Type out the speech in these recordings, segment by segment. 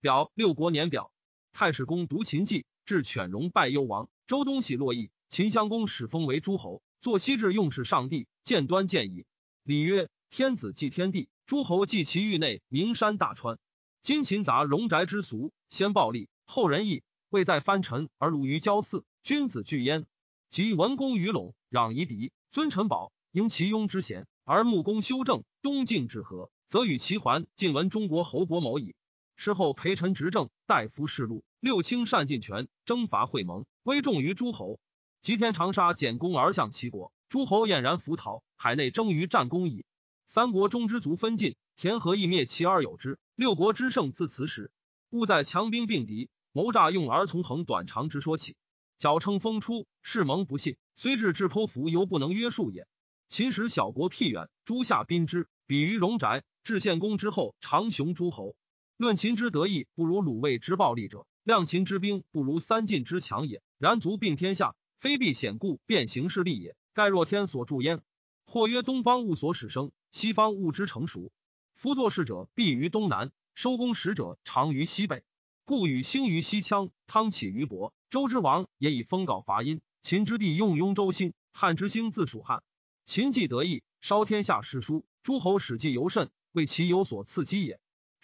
表六国年表。太史公读秦记，至犬戎拜幽王。周东喜洛邑，秦襄公始封为诸侯。坐西至用事上帝，见端见矣。礼曰：天子祭天地，诸侯祭其域内名山大川。今秦杂戎宅之俗，先暴力，后仁义，未在藩臣而鲁于郊祀，君子惧焉。及文公于陇，攘夷狄，尊臣宝，迎其庸之贤，而穆公修正，东晋至和，则与齐桓晋闻中国侯伯谋矣。事后陪臣执政，大夫侍禄，六卿善尽权，征伐会盟，威重于诸侯。吉天长沙简攻而向齐国，诸侯俨然服逃，海内争于战功矣。三国中之族分晋，田和亦灭齐而有之。六国之胜自此始，勿在强兵并敌，谋诈用而从横短长之说起。矫称风出，世盟不信，虽至至剖符，犹不能约束也。秦时小国僻远，诸夏宾之，比于戎宅。至献公之后，长雄诸侯。论秦之得意，不如鲁卫之暴力者；量秦之兵，不如三晋之强也。然足并天下，非必险固，变形势利也。盖若天所助焉。或曰：东方物所始生，西方物之成熟。夫作事者必于东南，收功使者长于西北。故禹兴于西羌，汤起于亳。周之王也以封稿伐殷，秦之地用雍周兴，汉之兴自蜀汉。秦既得意，烧天下诗书，诸侯史记尤甚，为其有所刺激也。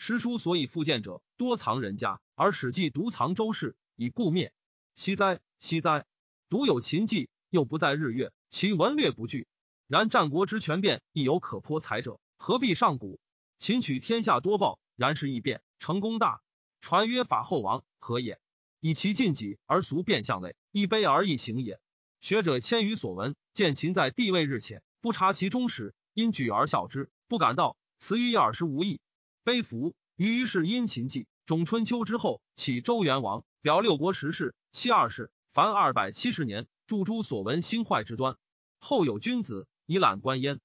诗书所以复见者，多藏人家，而史记独藏周氏，以故灭。惜哉，惜哉！独有秦记，又不在日月，其文略不具。然战国之权变，亦有可颇才者，何必上古？秦取天下多暴，然是易变，成功大。传曰法后王，何也？以其尽己而俗变相类，一卑而易行也。学者千余所闻，见秦在地位日浅，不察其终始，因举而笑之，不敢道。此于耳时无益。悲服于是殷秦纪，种春秋之后，起周元王，表六国十事，七二世，凡二百七十年，著诸所闻兴坏之端。后有君子以览观焉。